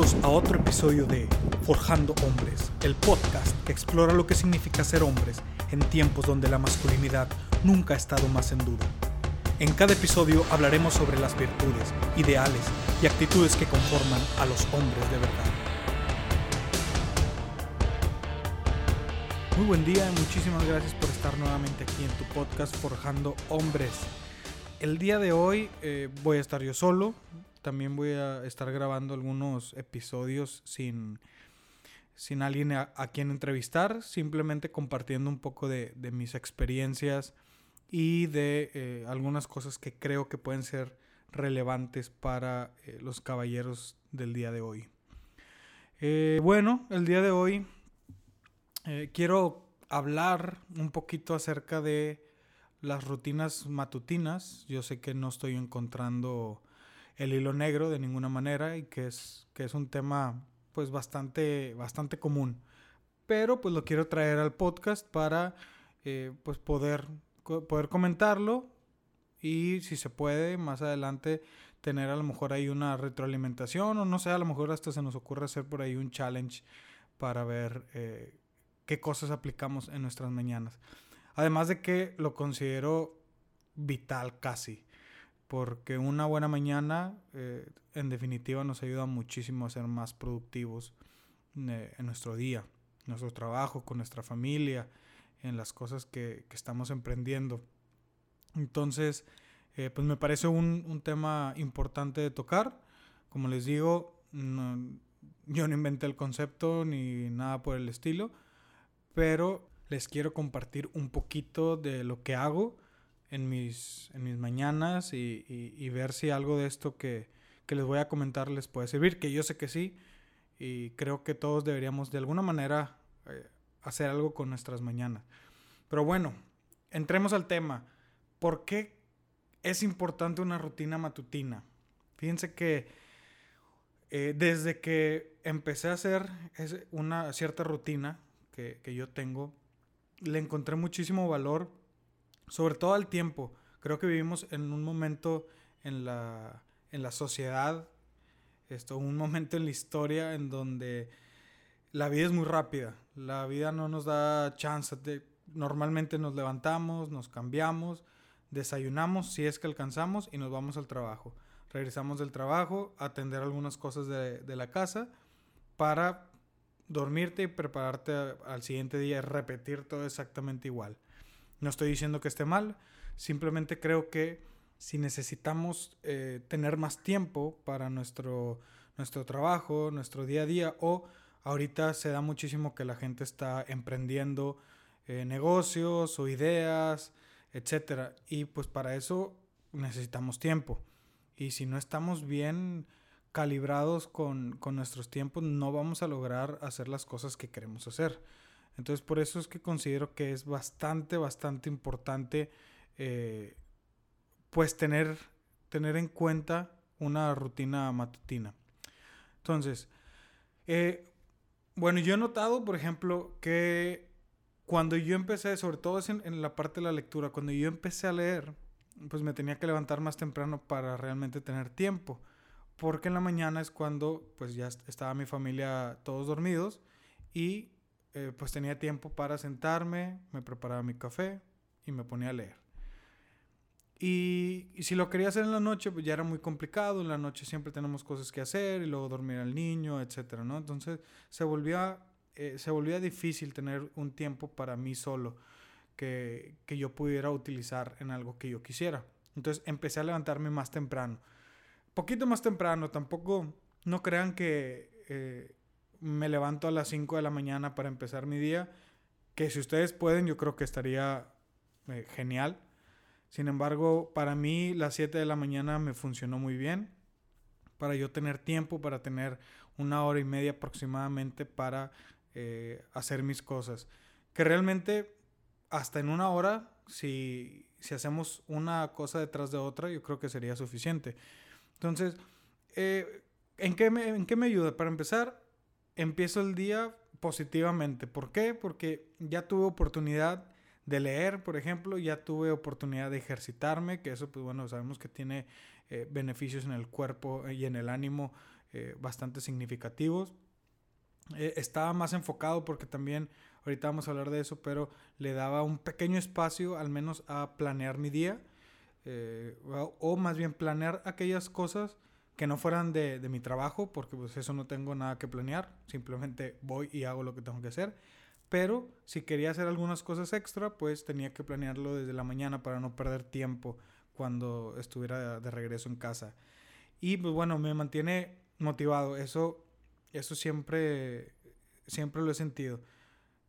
A otro episodio de Forjando Hombres, el podcast que explora lo que significa ser hombres en tiempos donde la masculinidad nunca ha estado más en duda. En cada episodio hablaremos sobre las virtudes, ideales y actitudes que conforman a los hombres de verdad. Muy buen día y muchísimas gracias por estar nuevamente aquí en tu podcast Forjando Hombres. El día de hoy eh, voy a estar yo solo, también voy a estar grabando algunos episodios sin, sin alguien a, quien entrevistar, simplemente compartiendo un poco de, mis experiencias y de eh, algunas cosas que creo que pueden ser relevantes para eh, los caballeros del día de hoy. Eh, bueno, el día de hoy quiero hablar un poquito acerca de las rutinas matutinas. Yo sé que no estoy encontrando el hilo negro de ninguna manera y que es, que es un tema pues bastante, bastante común. Pero pues lo quiero traer al podcast para eh, pues poder, poder comentarlo y si se puede más adelante tener a lo mejor ahí una retroalimentación o no sé, a lo mejor hasta se nos ocurre hacer por ahí un challenge para ver eh, qué cosas aplicamos en nuestras mañanas. Además de que lo considero vital casi porque una buena mañana eh, en definitiva nos ayuda muchísimo a ser más productivos eh, en nuestro día, en nuestro trabajo, con nuestra familia, en las cosas que, estamos emprendiendo. Entonces, eh, pues me parece un, tema importante de tocar. Como les digo, yo no inventé el concepto ni nada por el estilo, pero les quiero compartir un poquito de lo que hago en mis, en mis mañanas y, ver si algo de esto que, les voy a comentar les puede servir, que yo sé que sí, y creo que todos deberíamos de alguna manera eh, hacer algo con nuestras mañanas. Pero bueno, entremos al tema. ¿Por qué es importante una rutina matutina? Fíjense que eh, desde que empecé a hacer una cierta rutina que, que yo tengo, le encontré muchísimo valor sobre todo al tiempo. Creo que vivimos en un momento en la, en la sociedad, esto, un momento en la historia en donde la vida es muy rápida. La vida no nos da chance. De, normalmente nos levantamos, nos cambiamos, desayunamos si es que alcanzamos y nos vamos al trabajo. Regresamos del trabajo, atender algunas cosas de, de la casa para dormirte y prepararte al siguiente día repetir todo exactamente igual. No estoy diciendo que esté mal, simplemente creo que si necesitamos eh, tener más tiempo para nuestro, nuestro trabajo, nuestro día a día, o ahorita se da muchísimo que la gente está emprendiendo eh, negocios o ideas, etc. Y pues para eso necesitamos tiempo. Y si no estamos bien calibrados con, con nuestros tiempos, no vamos a lograr hacer las cosas que queremos hacer. Entonces por eso es que considero que es bastante, bastante importante eh, pues tener, tener en cuenta una rutina matutina. Entonces, eh, bueno, yo he notado, por ejemplo, que cuando yo empecé, sobre todo en, en, la parte de la lectura, cuando yo empecé a leer, pues me tenía que levantar más temprano para realmente tener tiempo. Porque en la mañana es cuando pues ya estaba mi familia todos dormidos y eh, pues tenía tiempo para sentarme, me preparaba mi café y me ponía a leer. Y, si lo quería hacer en la noche, pues ya era muy complicado. En la noche siempre tenemos cosas que hacer y luego dormir al niño, etcétera, ¿no? Entonces se volvía, eh, se volvía difícil tener un tiempo para mí solo que, que, yo pudiera utilizar en algo que yo quisiera. Entonces empecé a levantarme más temprano. Poquito más temprano, tampoco, no crean que eh, me levanto a las 5 de la mañana para empezar mi día, que si ustedes pueden yo creo que estaría eh, genial. Sin embargo, para mí las 7 de la mañana me funcionó muy bien para yo tener tiempo, para tener una hora y media aproximadamente para eh, hacer mis cosas. Que realmente hasta en una hora, si, si, hacemos una cosa detrás de otra, yo creo que sería suficiente. Entonces, eh, ¿en, qué ¿en qué me ayuda? Para empezar, empiezo el día positivamente. ¿Por qué? Porque ya tuve oportunidad de leer, por ejemplo, ya tuve oportunidad de ejercitarme, que eso, pues bueno, sabemos que tiene eh, beneficios en el cuerpo y en el ánimo eh, bastante significativos. Eh, estaba más enfocado porque también, ahorita vamos a hablar de eso, pero le daba un pequeño espacio al menos a planear mi día, eh, o, más bien planear aquellas cosas que no fueran de, mi trabajo, porque pues eso no tengo nada que planear, simplemente voy y hago lo que tengo que hacer. Pero si quería hacer algunas cosas extra, pues tenía que planearlo desde la mañana para no perder tiempo cuando estuviera de regreso en casa. Y pues bueno, me mantiene motivado. Eso eso siempre, siempre lo he sentido.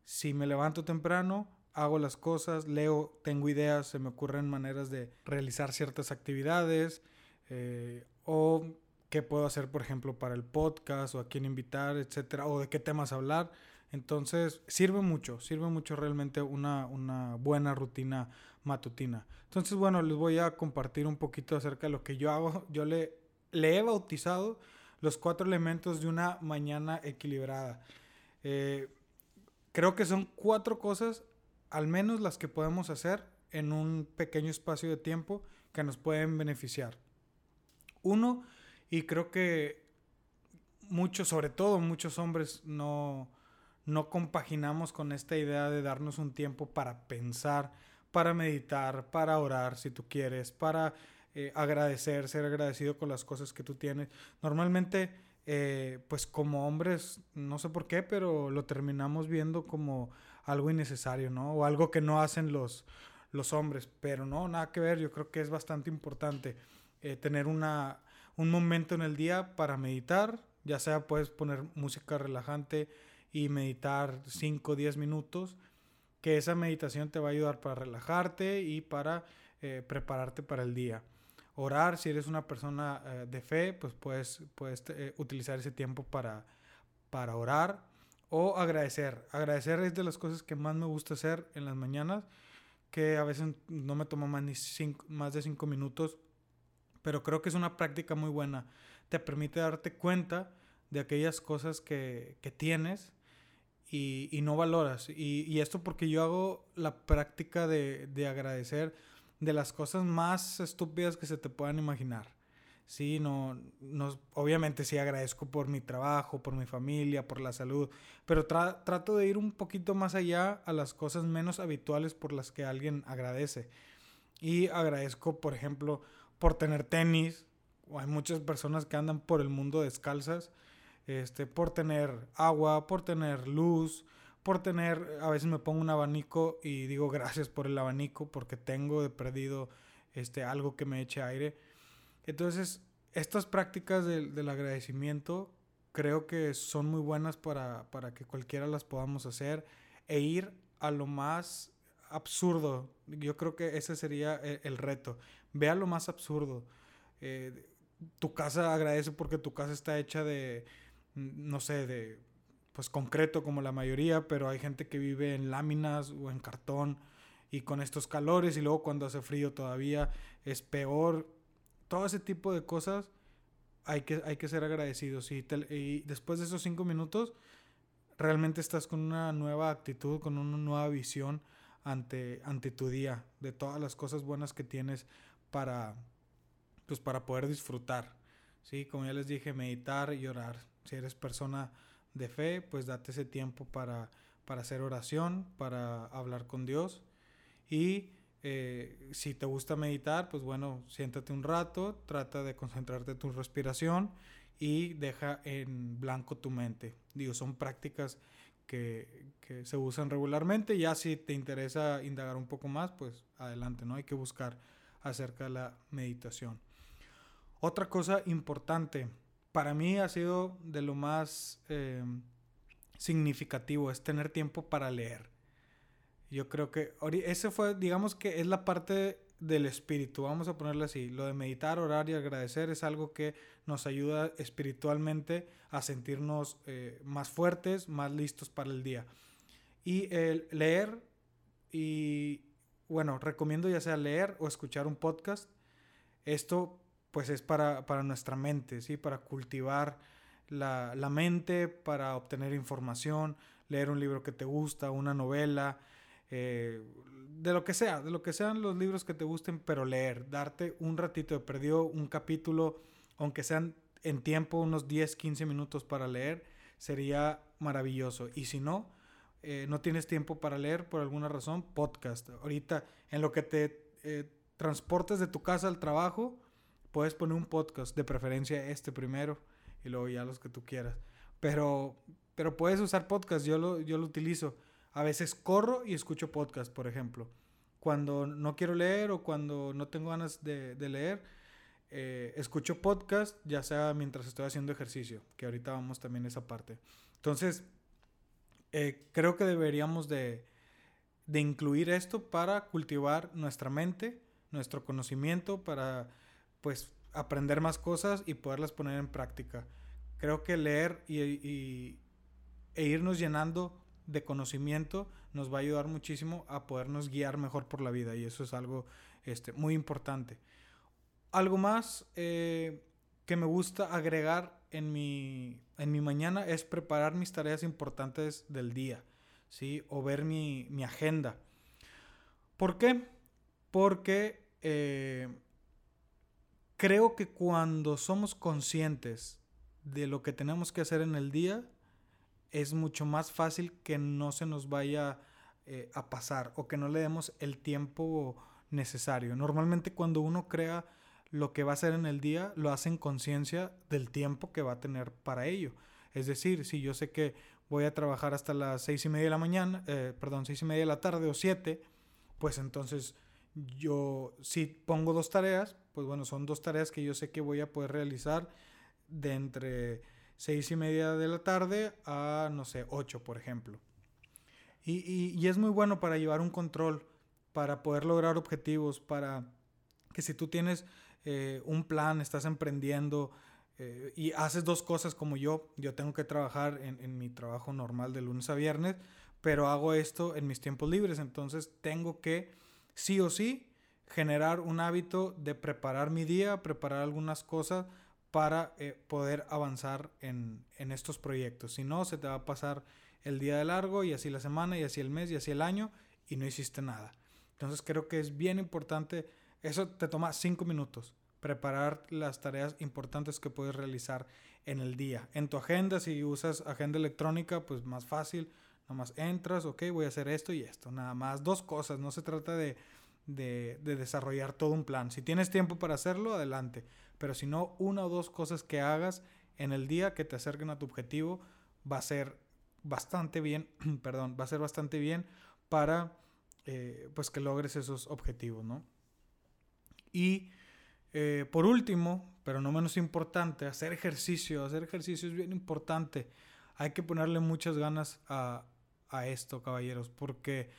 Si me levanto temprano, hago las cosas, leo, tengo ideas, se me ocurren maneras de realizar ciertas actividades eh, o qué puedo hacer, por ejemplo, para el podcast o a quién invitar, etcétera, o de qué temas hablar. Entonces, sirve mucho, sirve mucho realmente una, una buena rutina matutina. Entonces, bueno, les voy a compartir un poquito acerca de lo que yo hago. Yo le, le he bautizado los cuatro elementos de una mañana equilibrada. Eh, creo que son cuatro cosas, al menos las que podemos hacer en un pequeño espacio de tiempo que nos pueden beneficiar. Uno, y creo que muchos, sobre todo muchos hombres, no, no compaginamos con esta idea de darnos un tiempo para pensar, para meditar, para orar, si tú quieres, para eh, agradecer, ser agradecido con las cosas que tú tienes. Normalmente, eh, pues como hombres, no sé por qué, pero lo terminamos viendo como algo innecesario, ¿no? O algo que no hacen los, los hombres, pero no, nada que ver, yo creo que es bastante importante eh, tener una, un momento en el día para meditar, ya sea puedes poner música relajante y meditar 5 o 10 minutos, que esa meditación te va a ayudar para relajarte y para prepararte para el día orar, si eres una persona eh, de fe, pues puedes, puedes eh, utilizar ese tiempo para, para orar o agradecer. Agradecer es de las cosas que más me gusta hacer en las mañanas, que a veces no me toma más, ni más de cinco minutos, pero creo que es una práctica muy buena. Te permite darte cuenta de aquellas cosas que, que tienes y, y, no valoras. Y, y, esto porque yo hago la práctica de, de agradecer de las cosas más estúpidas que se te puedan imaginar. Sí, no, no, obviamente sí agradezco por mi trabajo, por mi familia, por la salud, pero trato de ir un poquito más allá a las cosas menos habituales por las que alguien agradece. Y agradezco, por ejemplo, por tener tenis. Hay muchas personas que andan por el mundo descalzas. Este, por tener agua, por tener luz, por tener, a veces me pongo un abanico y digo gracias por el abanico porque tengo de perdido este, algo que me eche aire. Entonces, estas prácticas del, del agradecimiento creo que son muy buenas para, para, que cualquiera las podamos hacer e ir a lo más absurdo. Yo creo que ese sería el, el reto. Ve a lo más absurdo. Eh, tu casa agradece porque tu casa está hecha de, no sé, de pues concreto como la mayoría, pero hay gente que vive en láminas o en cartón y con estos calores y luego cuando hace frío todavía es peor. Todo ese tipo de cosas hay que, hay que ser agradecidos y, y después de esos cinco minutos realmente estás con una nueva actitud, con una nueva visión ante, ante tu día, de todas las cosas buenas que tienes para, pues para poder disfrutar. ¿sí? Como ya les dije, meditar y orar. Si eres persona de fe, pues date ese tiempo para, para hacer oración, para hablar con Dios. Y eh, si te gusta meditar, pues bueno, siéntate un rato, trata de concentrarte en tu respiración y deja en blanco tu mente. Digo, son prácticas que, que, se usan regularmente. Ya si te interesa indagar un poco más, pues adelante, ¿no? Hay que buscar acerca de la meditación. Otra cosa importante para mí ha sido de lo más eh, significativo, es tener tiempo para leer. Yo creo que ese fue, digamos que es la parte del espíritu, vamos a ponerle así. Lo de meditar, orar y agradecer es algo que nos ayuda espiritualmente a sentirnos eh, más fuertes, más listos para el día. Y el leer, y bueno, recomiendo ya sea leer o escuchar un podcast. Esto pues es para, nuestra mente, ¿sí? Para cultivar la, mente, para obtener información, leer un libro que te gusta, una novela, eh, de lo que sea, de lo que sean los libros que te gusten, pero leer, darte un ratito de perdido, un capítulo, aunque sean en tiempo unos 10, 15 minutos para leer, sería maravilloso. Y si no, eh, no tienes tiempo para leer por alguna razón, podcast. Ahorita, en lo que te eh, transportes de tu casa al trabajo, puedes poner un podcast, de preferencia este primero y luego ya los que tú quieras. Pero, pero puedes usar podcast, yo lo, yo lo utilizo. A veces corro y escucho podcast, por ejemplo. Cuando no quiero leer o cuando no tengo ganas de, leer, eh, escucho podcast, ya sea mientras estoy haciendo ejercicio, que ahorita vamos también a esa parte. Entonces, eh, creo que deberíamos de, de incluir esto para cultivar nuestra mente, nuestro conocimiento, para pues aprender más cosas y poderlas poner en práctica. Creo que leer y, e irnos llenando de conocimiento nos va a ayudar muchísimo a podernos guiar mejor por la vida y eso es algo este, muy importante. Algo más eh, que me gusta agregar en mi, en mi mañana es preparar mis tareas importantes del día, ¿sí? O ver mi, mi agenda. ¿Por qué? Porque eh, creo que cuando somos conscientes de lo que tenemos que hacer en el día, es mucho más fácil que no se nos vaya eh, a pasar o que no le demos el tiempo necesario. Normalmente cuando uno crea lo que va a hacer en el día, lo hace en conciencia del tiempo que va a tener para ello. Es decir, si yo sé que voy a trabajar hasta las seis y media de la mañana, eh, perdón, seis y media de la tarde o siete, pues entonces yo si pongo dos tareas, pues bueno, son dos tareas que yo sé que voy a poder realizar de entre seis y media de la tarde a, no sé, ocho, por ejemplo. Y, es muy bueno para llevar un control, para poder lograr objetivos, para que si tú tienes eh, un plan, estás emprendiendo eh, y haces dos cosas como yo, yo tengo que trabajar en, en mi trabajo normal de lunes a viernes, pero hago esto en mis tiempos libres, entonces tengo que sí o sí generar un hábito de preparar mi día, preparar algunas cosas para eh, poder avanzar en, estos proyectos. Si no, se te va a pasar el día de largo y así la semana y así el mes y así el año y no hiciste nada. Entonces creo que es bien importante, eso te toma cinco minutos, preparar las tareas importantes que puedes realizar en el día. En tu agenda, si usas agenda electrónica, pues más fácil, nada más entras, ok, voy a hacer esto y esto, nada más, dos cosas, no se trata de, de desarrollar todo un plan. Si tienes tiempo para hacerlo, adelante pero si no, una o dos cosas que hagas en el día que te acerquen a tu objetivo va a ser bastante bien, perdón, va a ser bastante bien para eh, pues que logres esos objetivos, ¿no? Y eh, por último, pero no menos importante, hacer ejercicio. Hacer ejercicio es bien importante. Hay que ponerle muchas ganas a, a esto, caballeros, porque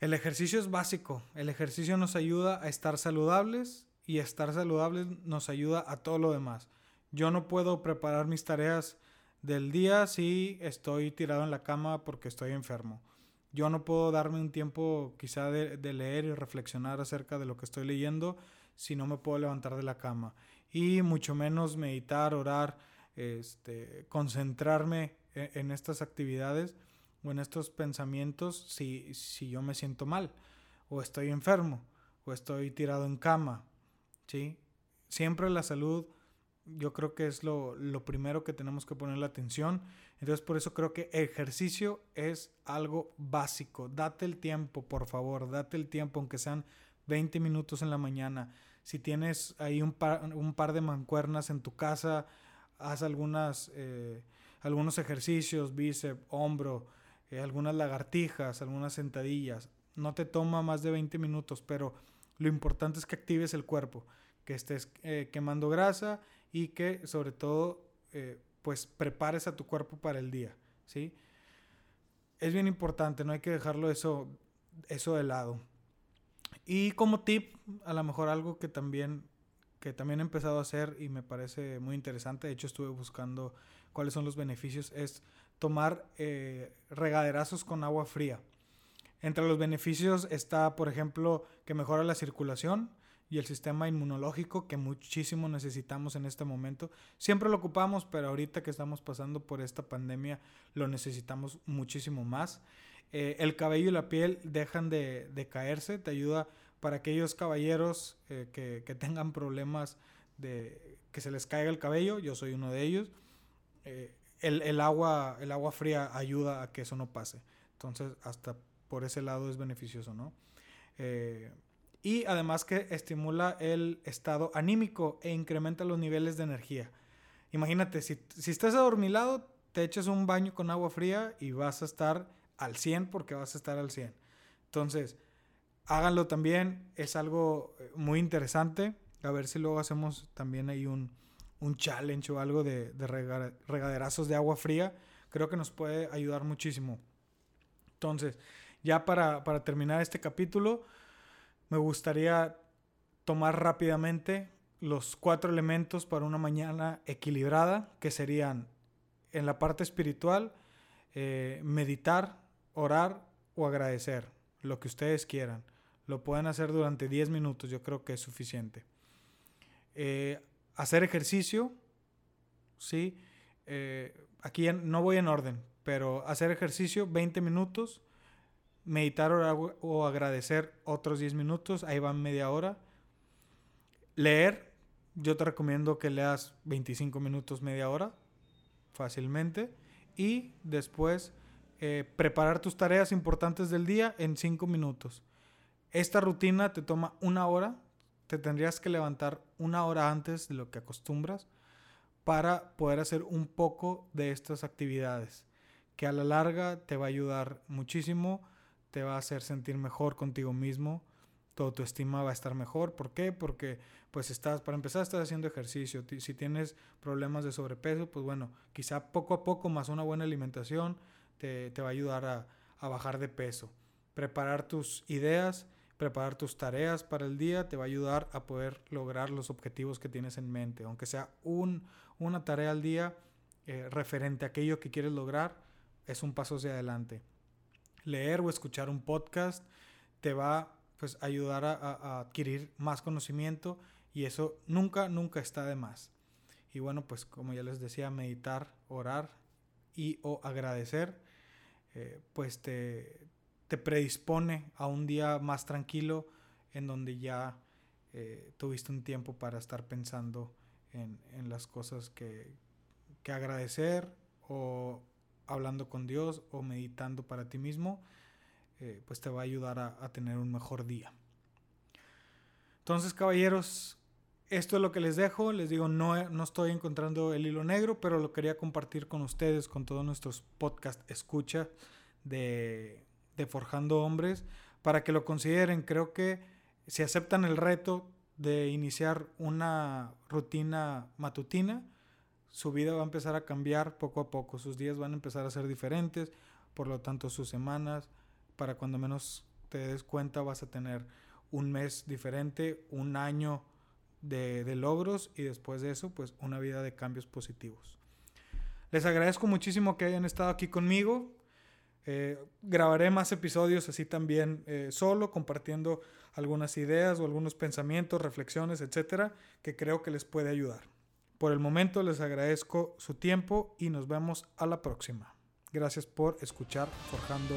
el ejercicio es básico. El ejercicio nos ayuda a estar saludables y estar saludables nos ayuda a todo lo demás. Yo no puedo preparar mis tareas del día si estoy tirado en la cama porque estoy enfermo. Yo no puedo darme un tiempo quizá de, leer y reflexionar acerca de lo que estoy leyendo si no me puedo levantar de la cama. Y mucho menos meditar, orar, este, concentrarme en, en estas actividades o en estos pensamientos si, si yo me siento mal o estoy enfermo o estoy tirado en cama ¿sí? Siempre la salud yo creo que es lo, primero que tenemos que poner la atención. Entonces por eso creo que ejercicio es algo básico. Date el tiempo, por favor, date el tiempo, aunque sean 20 minutos en la mañana. Si tienes ahí un par, un par de mancuernas en tu casa, haz algunas, eh, algunos ejercicios, bíceps, hombro, eh, algunas lagartijas, algunas sentadillas. No te toma más de 20 minutos, pero lo importante es que actives el cuerpo, que estés eh, quemando grasa y que sobre todo eh, pues prepares a tu cuerpo para el día, ¿sí? Es bien importante, no hay que dejarlo eso, eso de lado. Y como tip, a lo mejor algo que también, que también he empezado a hacer y me parece muy interesante, de hecho estuve buscando cuáles son los beneficios, es tomar eh, regaderazos con agua fría. Entre los beneficios está, por ejemplo, que mejora la circulación y el sistema inmunológico que muchísimo necesitamos en este momento. Siempre lo ocupamos, pero ahorita que estamos pasando por esta pandemia lo necesitamos muchísimo más. Eh, el cabello y la piel dejan de, caerse, te ayuda para aquellos caballeros eh, que, tengan problemas de que se les caiga el cabello, yo soy uno de ellos. Eh, el, agua, el agua fría ayuda a que eso no pase. Entonces, hasta por ese lado es beneficioso, ¿no? Eh, y además que estimula el estado anímico e incrementa los niveles de energía. Imagínate, si, si estás adormilado, te echas un baño con agua fría y vas a estar al 100 porque vas a estar al 100. Entonces, háganlo también, es algo eh, muy interesante. A ver si luego hacemos también ahí un, un challenge o algo de, de regaderazos de agua fría. Creo que nos puede ayudar muchísimo. Entonces, ya para, para terminar este capítulo, me gustaría tomar rápidamente los cuatro elementos para una mañana equilibrada, que serían en la parte espiritual, eh, meditar, orar o agradecer, lo que ustedes quieran. Lo pueden hacer durante 10 minutos, yo creo que es suficiente. Eh, hacer ejercicio, ¿sí? Eh, aquí no voy en orden, pero hacer ejercicio 20 minutos, meditar o, agradecer otros 10 minutos, ahí van media hora. Leer, yo te recomiendo que leas 25 minutos, media hora, fácilmente. Y después eh, preparar tus tareas importantes del día en 5 minutos. Esta rutina te toma una hora. Te tendrías que levantar una hora antes de lo que acostumbras para poder hacer un poco de estas actividades que a la larga te va a ayudar muchísimo, te va a hacer sentir mejor contigo mismo, tu autoestima va a estar mejor. ¿Por qué? Porque pues estás, para empezar, estás haciendo ejercicio. Si tienes problemas de sobrepeso, pues bueno, quizá poco a poco más una buena alimentación te, va a ayudar a, bajar de peso. Preparar tus ideas, preparar tus tareas para el día te va a ayudar a poder lograr los objetivos que tienes en mente. Aunque sea un, una tarea al día eh, referente a aquello que quieres lograr, es un paso hacia adelante. Leer o escuchar un podcast te va pues ayudar a, adquirir más conocimiento y eso nunca, nunca está de más. Y bueno, pues como ya les decía, meditar, orar y o agradecer, eh, pues te, te, predispone a un día más tranquilo en donde ya eh, tuviste un tiempo para estar pensando en, en las cosas que, que agradecer o hablando con Dios o meditando para ti mismo eh, pues te va a ayudar a, tener un mejor día. Entonces, caballeros, esto es lo que les dejo. Les digo, no, no estoy encontrando el hilo negro, pero lo quería compartir con ustedes, con todos nuestros podcast escucha de, de Forjando Hombres, para que lo consideren. Creo que si aceptan el reto de iniciar una rutina matutina, su vida va a empezar a cambiar poco a poco, sus días van a empezar a ser diferentes, por lo tanto sus semanas, para cuando menos te des cuenta vas a tener un mes diferente, un año de, logros y después de eso pues una vida de cambios positivos. Les agradezco muchísimo que hayan estado aquí conmigo. Eh, grabaré más episodios así también eh, solo, compartiendo algunas ideas o algunos pensamientos, reflexiones, etcétera, que creo que les puede ayudar. Por el momento les agradezco su tiempo y nos vemos a la próxima. Gracias por escuchar Forjando